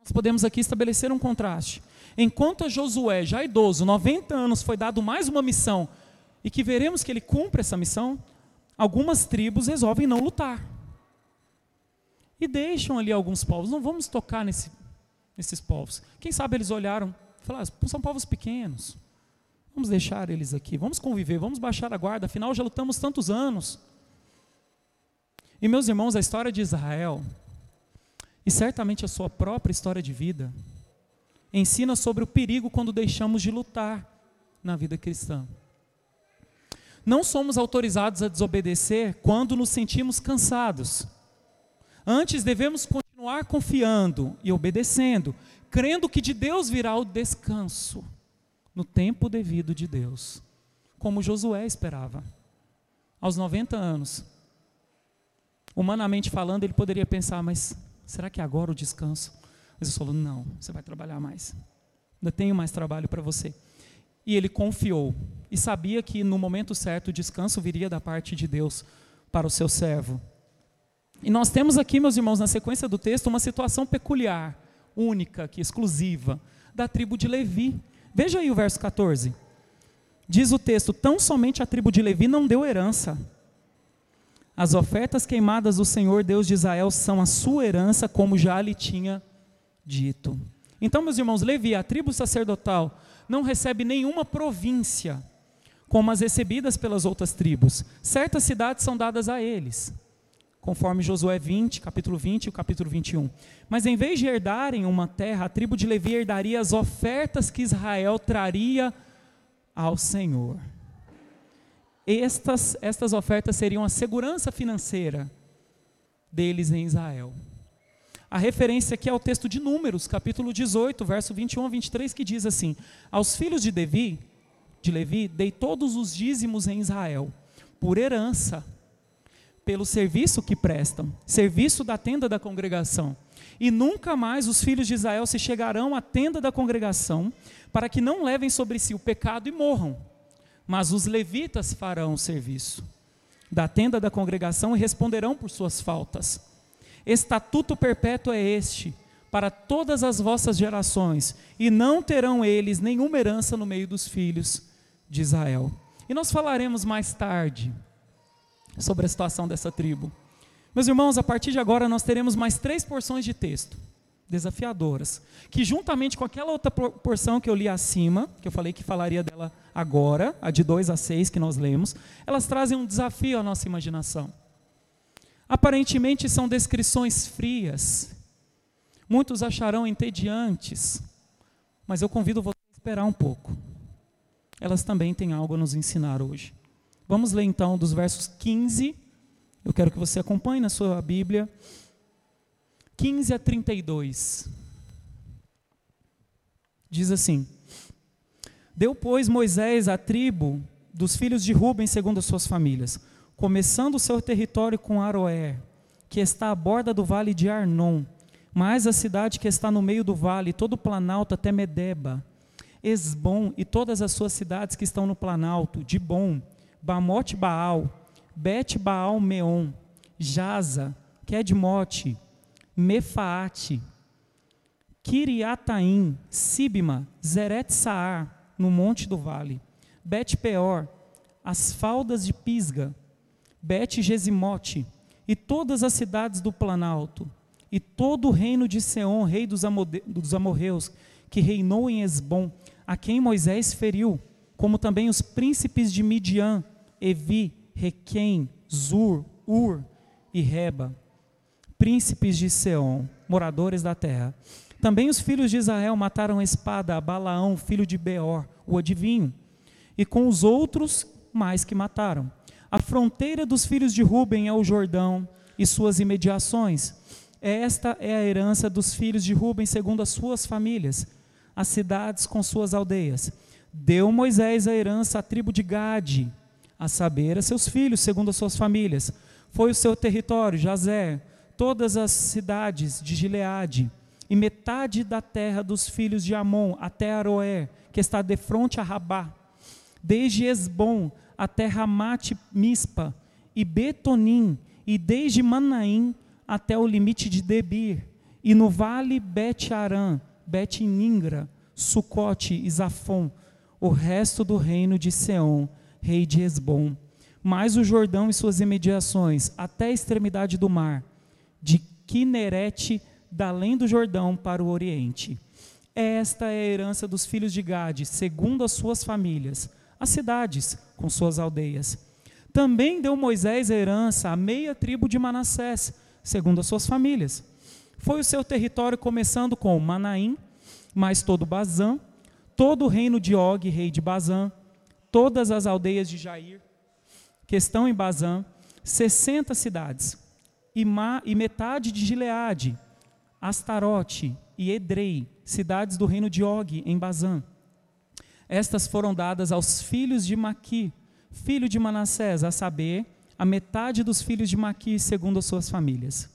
Nós podemos aqui estabelecer um contraste. Enquanto a Josué, já idoso, 90 anos, foi dado mais uma missão, e que veremos que ele cumpre essa missão, algumas tribos resolvem não lutar. E deixam ali alguns povos. Não vamos tocar nesse, nesses povos. Quem sabe eles olharam e falaram: ah, são povos pequenos. Vamos deixar eles aqui, vamos conviver, vamos baixar a guarda, afinal já lutamos tantos anos. E meus irmãos, a história de Israel, e certamente a sua própria história de vida, ensina sobre o perigo quando deixamos de lutar na vida cristã. Não somos autorizados a desobedecer quando nos sentimos cansados. Antes devemos continuar confiando e obedecendo, crendo que de Deus virá o descanso no tempo devido de Deus, como Josué esperava. Aos 90 anos, humanamente falando, ele poderia pensar, mas será que é agora o descanso? Mas ele falou: não, você vai trabalhar mais. Ainda tenho mais trabalho para você. E ele confiou e sabia que no momento certo o descanso viria da parte de Deus para o seu servo. E nós temos aqui, meus irmãos, na sequência do texto, uma situação peculiar, única, que exclusiva, da tribo de Levi. Veja aí o verso 14. Diz o texto: Tão somente a tribo de Levi não deu herança. As ofertas queimadas do Senhor Deus de Israel são a sua herança, como já lhe tinha dito. Então, meus irmãos, Levi, a tribo sacerdotal, não recebe nenhuma província como as recebidas pelas outras tribos. Certas cidades são dadas a eles, conforme Josué 20, capítulo 20 e capítulo 21. Mas em vez de herdarem uma terra, a tribo de Levi herdaria as ofertas que Israel traria ao Senhor. Estas, estas ofertas seriam a segurança financeira deles em Israel. A referência aqui é o texto de Números, capítulo 18, verso 21 a 23, que diz assim: Aos filhos de Levi, de Levi, dei todos os dízimos em Israel, por herança, pelo serviço que prestam, serviço da tenda da congregação. E nunca mais os filhos de Israel se chegarão à tenda da congregação, para que não levem sobre si o pecado e morram. Mas os levitas farão o serviço da tenda da congregação e responderão por suas faltas. Estatuto perpétuo é este para todas as vossas gerações, e não terão eles nenhuma herança no meio dos filhos de Israel. E nós falaremos mais tarde sobre a situação dessa tribo. Meus irmãos, a partir de agora nós teremos mais três porções de texto desafiadoras, que juntamente com aquela outra porção que eu li acima, que eu falei que falaria dela agora, a de 2 a 6 que nós lemos, elas trazem um desafio à nossa imaginação. Aparentemente são descrições frias, muitos acharão entediantes, mas eu convido você a esperar um pouco. Elas também têm algo a nos ensinar hoje. Vamos ler então dos versos 15, eu quero que você acompanhe na sua Bíblia, 15 a 32. Diz assim: Deu, pois, Moisés a tribo dos filhos de Ruben segundo as suas famílias, começando o seu território com Aroé, que está à borda do vale de Arnon, mais a cidade que está no meio do vale, todo o planalto até Medeba, Esbom e todas as suas cidades que estão no planalto, Dibom, Bamote Baal, Bet Baal Meon, Jaza, Kedmote, Mefaate, Kiriataim, Sibma, Zeret Saar, no monte do vale, Bet Peor, as faldas de Pisga, Bet Gesimote, e todas as cidades do Planalto, e todo o reino de Seom, rei dos, dos amorreus, que reinou em Esbom, a quem Moisés feriu, como também os príncipes de Midian, Evi, Requem, Zur, Ur e Reba, príncipes de Seom, moradores da terra. Também os filhos de Israel mataram a espada a Balaão, filho de Beor, o adivinho, e com os outros mais que mataram. A fronteira dos filhos de Ruben é o Jordão e suas imediações. Esta é a herança dos filhos de Ruben segundo as suas famílias, as cidades com suas aldeias. Deu Moisés a herança à tribo de Gade, a saber, a seus filhos, segundo as suas famílias. Foi o seu território, Jazé, todas as cidades de Gileade, e metade da terra dos filhos de Amon, até Aroé, que está de frente a Rabá, desde Esbom até Ramate Mispa, e Betonim, e desde Manaim até o limite de Debir, e no vale Bet-Arã, Bet-Ningra, Sucote e Zafon, o resto do reino de Seom, rei de Esbom, mais o Jordão e suas imediações, até a extremidade do mar, de Quinerete, da além do Jordão para o oriente. Esta é a herança dos filhos de Gade, segundo as suas famílias, as cidades com suas aldeias. Também deu Moisés a herança à meia tribo de Manassés, segundo as suas famílias. Foi o seu território começando com Manaim, mais todo Bazã, todo o reino de Og, rei de Bazã, todas as aldeias de Jair, que estão em Bazã, 60 cidades, e, Ma, e metade de Gileade, Astarote e Edrei, cidades do reino de Og, em Bazã. Estas foram dadas aos filhos de Maqui, filho de Manassés, a saber, a metade dos filhos de Maqui, segundo as suas famílias.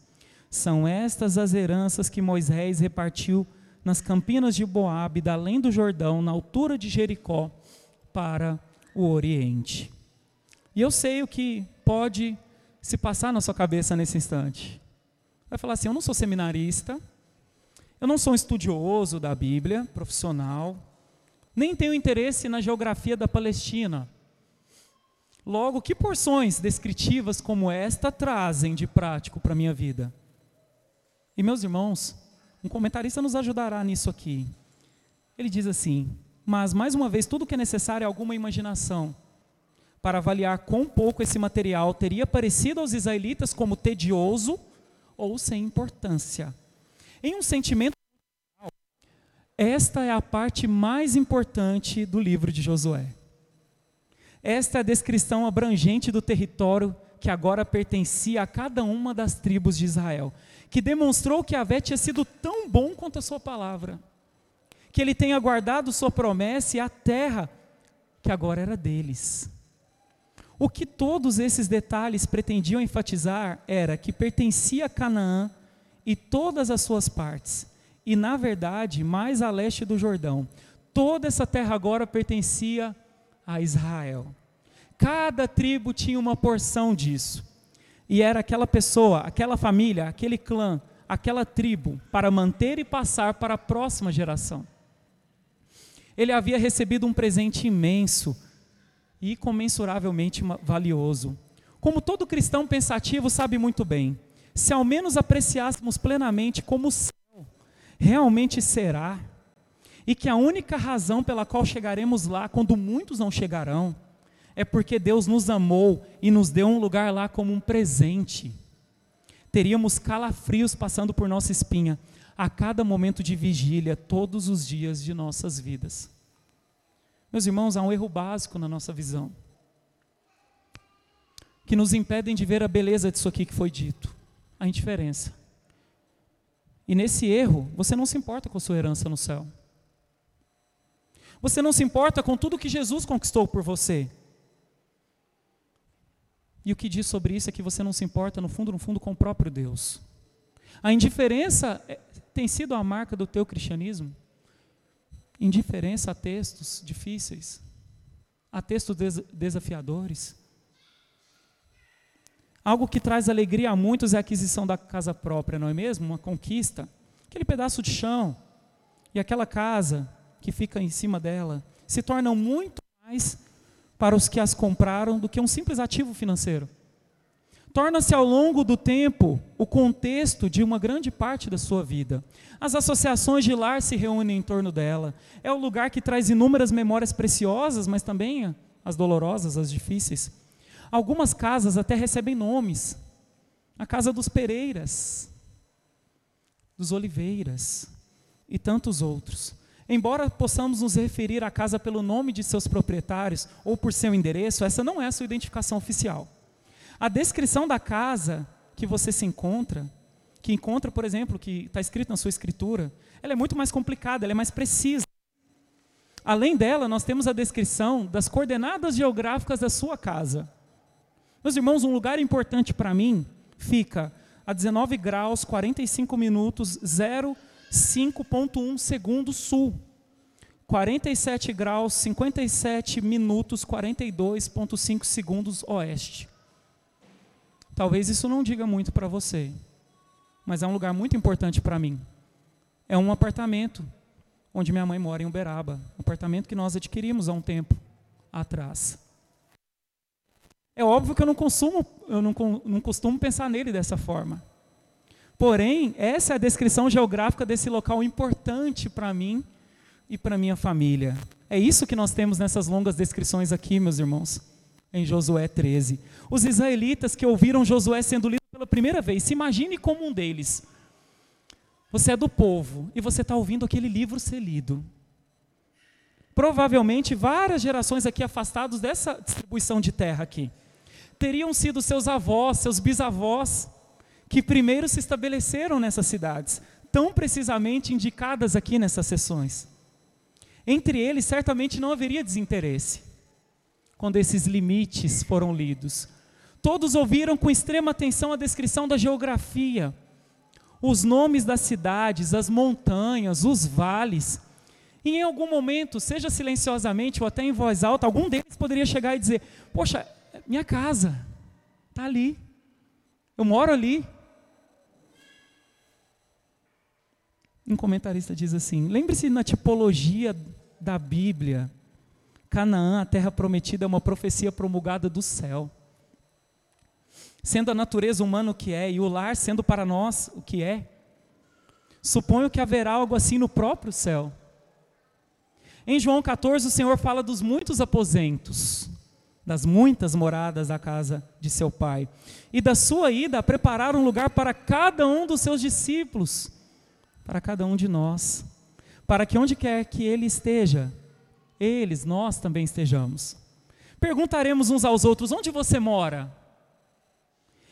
São estas as heranças que Moisés repartiu nas campinas de Boabe, da além do Jordão, na altura de Jericó, para o Oriente. E eu sei o que pode se passar na sua cabeça nesse instante. Vai falar assim: eu não sou seminarista, eu não sou um estudioso da Bíblia, profissional, nem tenho interesse na geografia da Palestina. Logo, que porções descritivas como esta trazem de prático para a minha vida? E meus irmãos, um comentarista nos ajudará nisso aqui. Ele diz assim: mas, mais uma vez, tudo que é necessário é alguma imaginação para avaliar quão pouco esse material teria parecido aos israelitas como tedioso ou sem importância. Em um sentimento esta é a parte mais importante do livro de Josué. Esta é a descrição abrangente do território que agora pertencia a cada uma das tribos de Israel, que demonstrou que Avé tinha sido tão bom quanto a sua palavra que ele tenha guardado sua promessa e a terra que agora era deles. O que todos esses detalhes pretendiam enfatizar era que pertencia a Canaã e todas as suas partes, e na verdade, mais a leste do Jordão. Toda essa terra agora pertencia a Israel. Cada tribo tinha uma porção disso. E era aquela pessoa, aquela família, aquele clã, aquela tribo, para manter e passar para a próxima geração. Ele havia recebido um presente imenso e comensuravelmente valioso. Como todo cristão pensativo sabe muito bem, se ao menos apreciássemos plenamente como o céu realmente será, e que a única razão pela qual chegaremos lá, quando muitos não chegarão, é porque Deus nos amou e nos deu um lugar lá como um presente. Teríamos calafrios passando por nossa espinha a cada momento de vigília, todos os dias de nossas vidas. Meus irmãos, há um erro básico na nossa visão, que nos impedem de ver a beleza disso aqui que foi dito, a indiferença. E nesse erro, você não se importa com a sua herança no céu. Você não se importa com tudo que Jesus conquistou por você. E o que diz sobre isso é que você não se importa, no fundo, no fundo, com o próprio Deus. A indiferença é, tem sido a marca do teu cristianismo? indiferença a textos difíceis, a textos desafiadores. Algo que traz alegria a muitos é a aquisição da casa própria, não é mesmo? Uma conquista. Aquele pedaço de chão e aquela casa que fica em cima dela se tornam muito mais para os que as compraram do que um simples ativo financeiro torna-se ao longo do tempo o contexto de uma grande parte da sua vida. As associações de lar se reúnem em torno dela. É o lugar que traz inúmeras memórias preciosas, mas também as dolorosas, as difíceis. Algumas casas até recebem nomes. A casa dos Pereiras, dos Oliveiras e tantos outros. Embora possamos nos referir à casa pelo nome de seus proprietários ou por seu endereço, essa não é a sua identificação oficial. A descrição da casa que você se encontra, que encontra, por exemplo, que está escrito na sua escritura, ela é muito mais complicada, ela é mais precisa. Além dela, nós temos a descrição das coordenadas geográficas da sua casa. Meus irmãos, um lugar importante para mim fica a 19 graus, 45 minutos, 05.1 segundos sul. 47 graus, 57 minutos, 42.5 segundos oeste. Talvez isso não diga muito para você, mas é um lugar muito importante para mim. É um apartamento onde minha mãe mora em Uberaba, um apartamento que nós adquirimos há um tempo atrás. É óbvio que eu não consumo, eu não, não costumo pensar nele dessa forma. Porém, essa é a descrição geográfica desse local importante para mim e para minha família. É isso que nós temos nessas longas descrições aqui, meus irmãos em Josué 13. Os israelitas que ouviram Josué sendo lido pela primeira vez, se imagine como um deles. Você é do povo e você está ouvindo aquele livro ser lido. Provavelmente várias gerações aqui afastados dessa distribuição de terra aqui teriam sido seus avós, seus bisavós, que primeiro se estabeleceram nessas cidades, tão precisamente indicadas aqui nessas sessões. Entre eles, certamente não haveria desinteresse quando esses limites foram lidos. Todos ouviram com extrema atenção a descrição da geografia, os nomes das cidades, as montanhas, os vales. E em algum momento, seja silenciosamente ou até em voz alta, algum deles poderia chegar e dizer: Poxa, minha casa está ali, eu moro ali. Um comentarista diz assim: lembre-se na tipologia da Bíblia Canaã, a terra prometida, é uma profecia promulgada do céu. Sendo a natureza humana o que é e o lar sendo para nós o que é, suponho que haverá algo assim no próprio céu. Em João 14, o Senhor fala dos muitos aposentos, das muitas moradas da casa de seu pai, e da sua ida a preparar um lugar para cada um dos seus discípulos, para cada um de nós, para que onde quer que ele esteja, eles, nós também estejamos. Perguntaremos uns aos outros: onde você mora?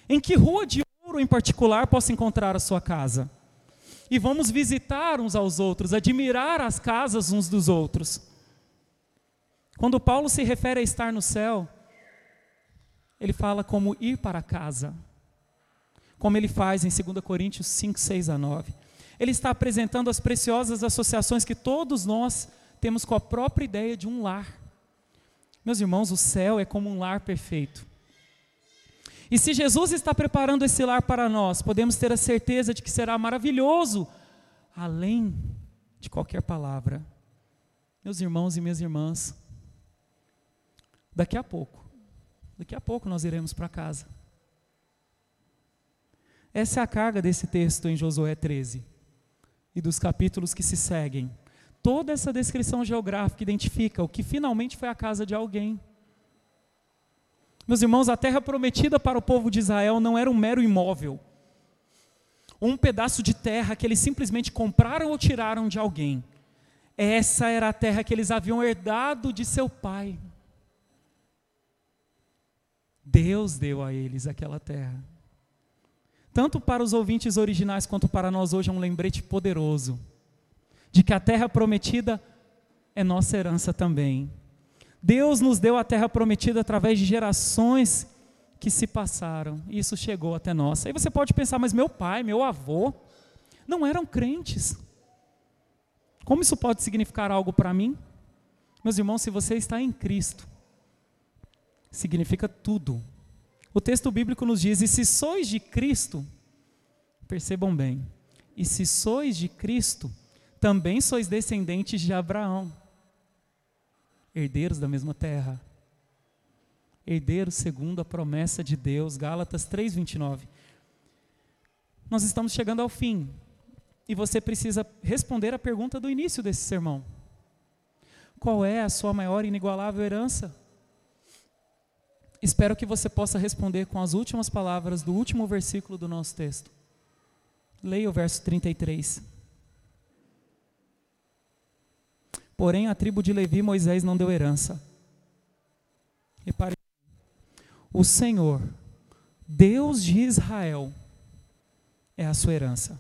Em que rua de ouro em particular posso encontrar a sua casa? E vamos visitar uns aos outros, admirar as casas uns dos outros. Quando Paulo se refere a estar no céu, ele fala como ir para casa. Como ele faz em 2 Coríntios 5, 6 a 9. Ele está apresentando as preciosas associações que todos nós temos com a própria ideia de um lar. Meus irmãos, o céu é como um lar perfeito. E se Jesus está preparando esse lar para nós, podemos ter a certeza de que será maravilhoso, além de qualquer palavra. Meus irmãos e minhas irmãs, daqui a pouco, daqui a pouco nós iremos para casa. Essa é a carga desse texto em Josué 13 e dos capítulos que se seguem. Toda essa descrição geográfica identifica o que finalmente foi a casa de alguém. Meus irmãos, a terra prometida para o povo de Israel não era um mero imóvel, um pedaço de terra que eles simplesmente compraram ou tiraram de alguém. Essa era a terra que eles haviam herdado de seu pai. Deus deu a eles aquela terra. Tanto para os ouvintes originais quanto para nós hoje é um lembrete poderoso de que a terra prometida é nossa herança também. Deus nos deu a terra prometida através de gerações que se passaram, e isso chegou até nós. Aí você pode pensar, mas meu pai, meu avô, não eram crentes. Como isso pode significar algo para mim? Meus irmãos, se você está em Cristo, significa tudo. O texto bíblico nos diz: e se sois de Cristo, percebam bem, e se sois de Cristo, também sois descendentes de Abraão herdeiros da mesma terra. Herdeiros segundo a promessa de Deus, Gálatas 3:29. Nós estamos chegando ao fim e você precisa responder a pergunta do início desse sermão. Qual é a sua maior e inigualável herança? Espero que você possa responder com as últimas palavras do último versículo do nosso texto. Leia o verso 33. Porém, a tribo de Levi, Moisés não deu herança. Repare, o Senhor, Deus de Israel, é a sua herança,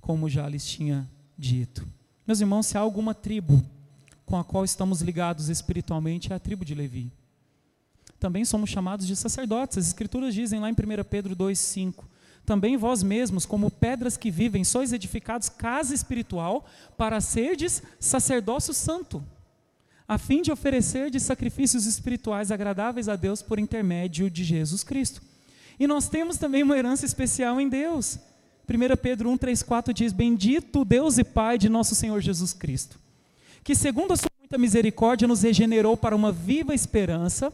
como já lhes tinha dito. Meus irmãos, se há alguma tribo com a qual estamos ligados espiritualmente, é a tribo de Levi. Também somos chamados de sacerdotes. As Escrituras dizem lá em 1 Pedro 2,5: também vós mesmos, como pedras que vivem, sois edificados casa espiritual para serdes sacerdócio santo, a fim de oferecerdes sacrifícios espirituais agradáveis a Deus por intermédio de Jesus Cristo. E nós temos também uma herança especial em Deus. 1 Pedro 1, 3, 4 diz: Bendito Deus e Pai de nosso Senhor Jesus Cristo, que segundo a sua muita misericórdia nos regenerou para uma viva esperança,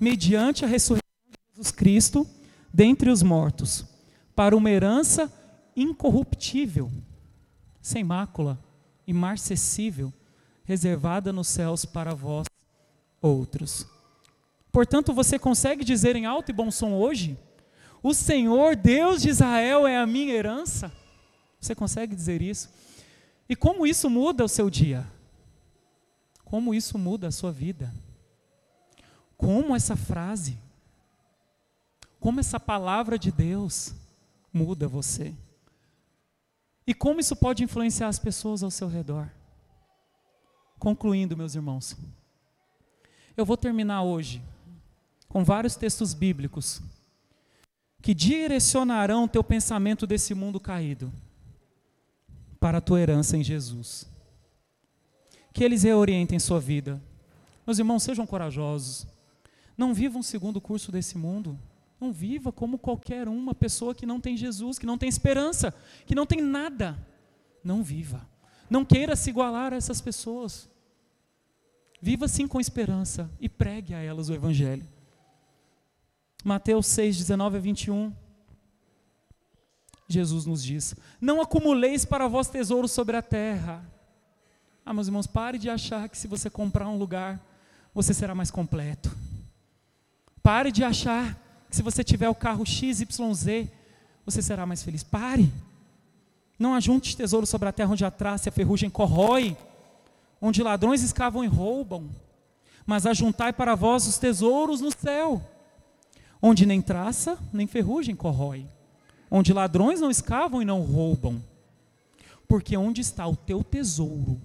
mediante a ressurreição de Jesus Cristo dentre os mortos para uma herança incorruptível, sem mácula, imarcessível, reservada nos céus para vós outros. Portanto, você consegue dizer em alto e bom som hoje: O Senhor, Deus de Israel, é a minha herança? Você consegue dizer isso? E como isso muda o seu dia? Como isso muda a sua vida? Como essa frase, como essa palavra de Deus muda você. E como isso pode influenciar as pessoas ao seu redor? Concluindo, meus irmãos, eu vou terminar hoje com vários textos bíblicos que direcionarão teu pensamento desse mundo caído para a tua herança em Jesus. Que eles reorientem sua vida. Meus irmãos, sejam corajosos. Não vivam segundo o curso desse mundo. Não viva como qualquer uma pessoa que não tem Jesus, que não tem esperança, que não tem nada. Não viva. Não queira se igualar a essas pessoas. Viva sim com esperança e pregue a elas o Evangelho. Mateus 6, 19 a 21. Jesus nos diz: Não acumuleis para vós tesouros sobre a terra. Ah, meus irmãos, pare de achar que se você comprar um lugar, você será mais completo. Pare de achar que se você tiver o carro XYZ, você será mais feliz. Pare. Não ajunte tesouro sobre a terra onde a traça e a ferrugem corrói, onde ladrões escavam e roubam. Mas ajuntai para vós os tesouros no céu, onde nem traça nem ferrugem corrói, onde ladrões não escavam e não roubam. Porque onde está o teu tesouro,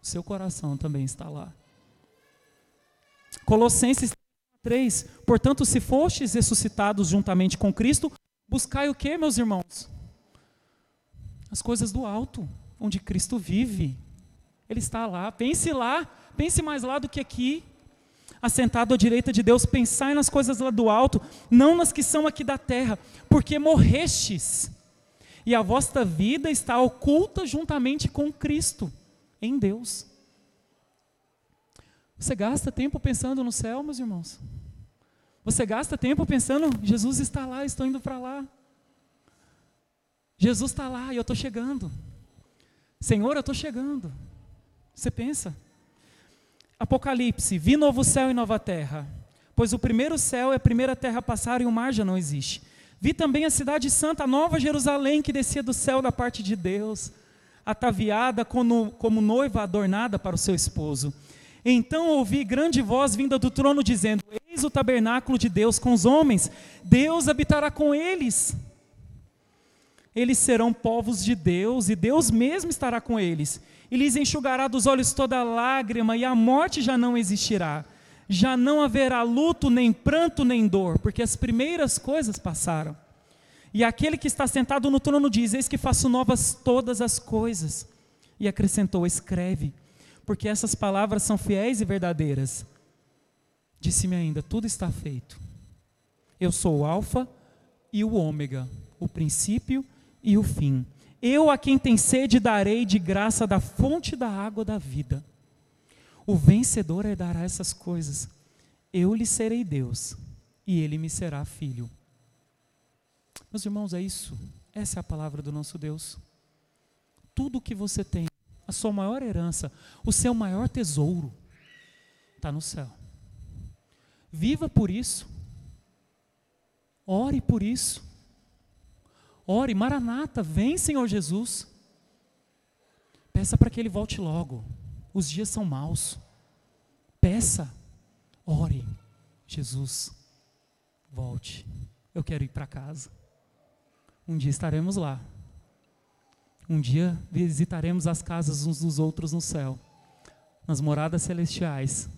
seu coração também está lá. Colossenses 3. Portanto, se fostes ressuscitados juntamente com Cristo, buscai o que, meus irmãos? As coisas do alto, onde Cristo vive. Ele está lá. Pense lá, pense mais lá do que aqui. Assentado à direita de Deus, pensai nas coisas lá do alto, não nas que são aqui da terra, porque morrestes, e a vossa vida está oculta juntamente com Cristo, em Deus. Você gasta tempo pensando no céu, meus irmãos? Você gasta tempo pensando, Jesus está lá, estou indo para lá. Jesus está lá e eu estou chegando. Senhor, eu estou chegando. Você pensa? Apocalipse: Vi novo céu e nova terra. Pois o primeiro céu e a primeira terra passaram e o mar já não existe. Vi também a cidade santa, a nova Jerusalém, que descia do céu da parte de Deus, ataviada como, como noiva adornada para o seu esposo. Então ouvi grande voz vinda do trono dizendo: Eis o tabernáculo de Deus com os homens, Deus habitará com eles. Eles serão povos de Deus e Deus mesmo estará com eles. E lhes enxugará dos olhos toda lágrima, e a morte já não existirá. Já não haverá luto, nem pranto, nem dor, porque as primeiras coisas passaram. E aquele que está sentado no trono diz: Eis que faço novas todas as coisas. E acrescentou: Escreve porque essas palavras são fiéis e verdadeiras. Disse-me ainda: tudo está feito. Eu sou o Alfa e o Ômega, o princípio e o fim. Eu a quem tem sede darei de graça da fonte da água da vida. O vencedor herdará essas coisas. Eu lhe serei Deus e ele me será filho. Meus irmãos, é isso. Essa é a palavra do nosso Deus. Tudo o que você tem a sua maior herança, o seu maior tesouro está no céu. Viva por isso. Ore por isso. Ore, Maranata, vem Senhor Jesus. Peça para que Ele volte logo. Os dias são maus. Peça, ore, Jesus, volte. Eu quero ir para casa. Um dia estaremos lá. Um dia visitaremos as casas uns dos outros no céu, nas moradas celestiais.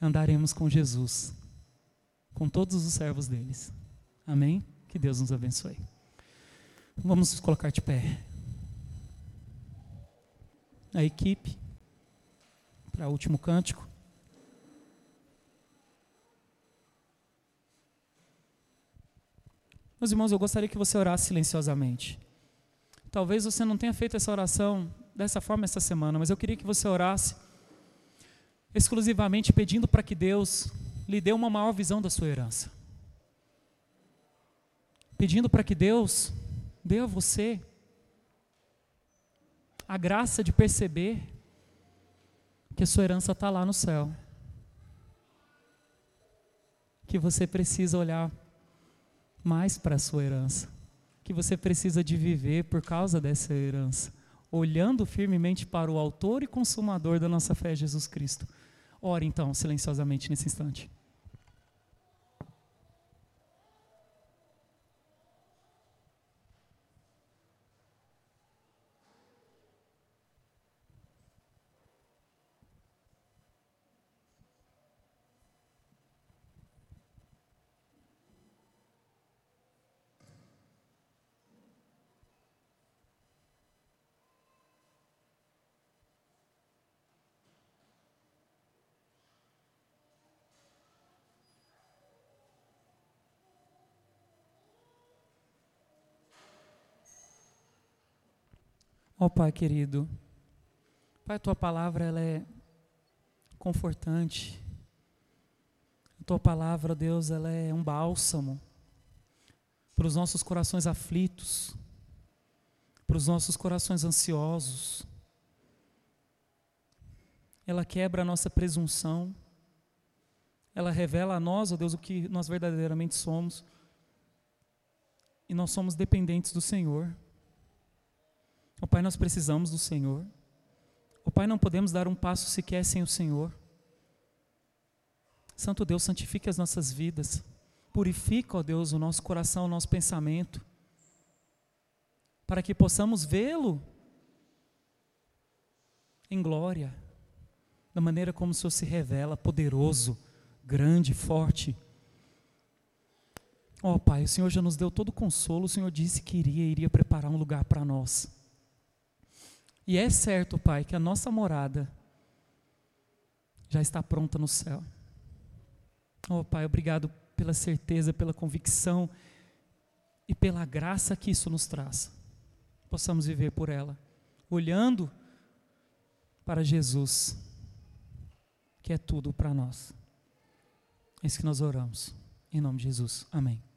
Andaremos com Jesus, com todos os servos deles. Amém? Que Deus nos abençoe. Vamos nos colocar de pé. A equipe, para o último cântico. Meus irmãos, eu gostaria que você orasse silenciosamente. Talvez você não tenha feito essa oração dessa forma essa semana, mas eu queria que você orasse exclusivamente pedindo para que Deus lhe dê uma maior visão da sua herança. Pedindo para que Deus dê a você a graça de perceber que a sua herança está lá no céu. Que você precisa olhar mais para a sua herança que você precisa de viver por causa dessa herança, olhando firmemente para o autor e consumador da nossa fé, Jesus Cristo. Ore então, silenciosamente nesse instante. Ó oh, Pai querido, Pai, tua palavra ela é confortante. A tua palavra, Deus, ela é um bálsamo para os nossos corações aflitos, para os nossos corações ansiosos. Ela quebra a nossa presunção. Ela revela a nós, ó Deus, o que nós verdadeiramente somos. E nós somos dependentes do Senhor. Ó Pai, nós precisamos do Senhor. Ó Pai, não podemos dar um passo sequer sem o Senhor. Santo Deus, santifique as nossas vidas. Purifica, ó Deus, o nosso coração, o nosso pensamento. Para que possamos vê-lo em glória, da maneira como o Senhor se revela, poderoso, grande, forte. Ó oh, Pai, o Senhor já nos deu todo o consolo, o Senhor disse que iria, iria preparar um lugar para nós. E é certo, Pai, que a nossa morada já está pronta no céu. Oh, Pai, obrigado pela certeza, pela convicção e pela graça que isso nos traz. Possamos viver por ela, olhando para Jesus, que é tudo para nós. É isso que nós oramos. Em nome de Jesus. Amém.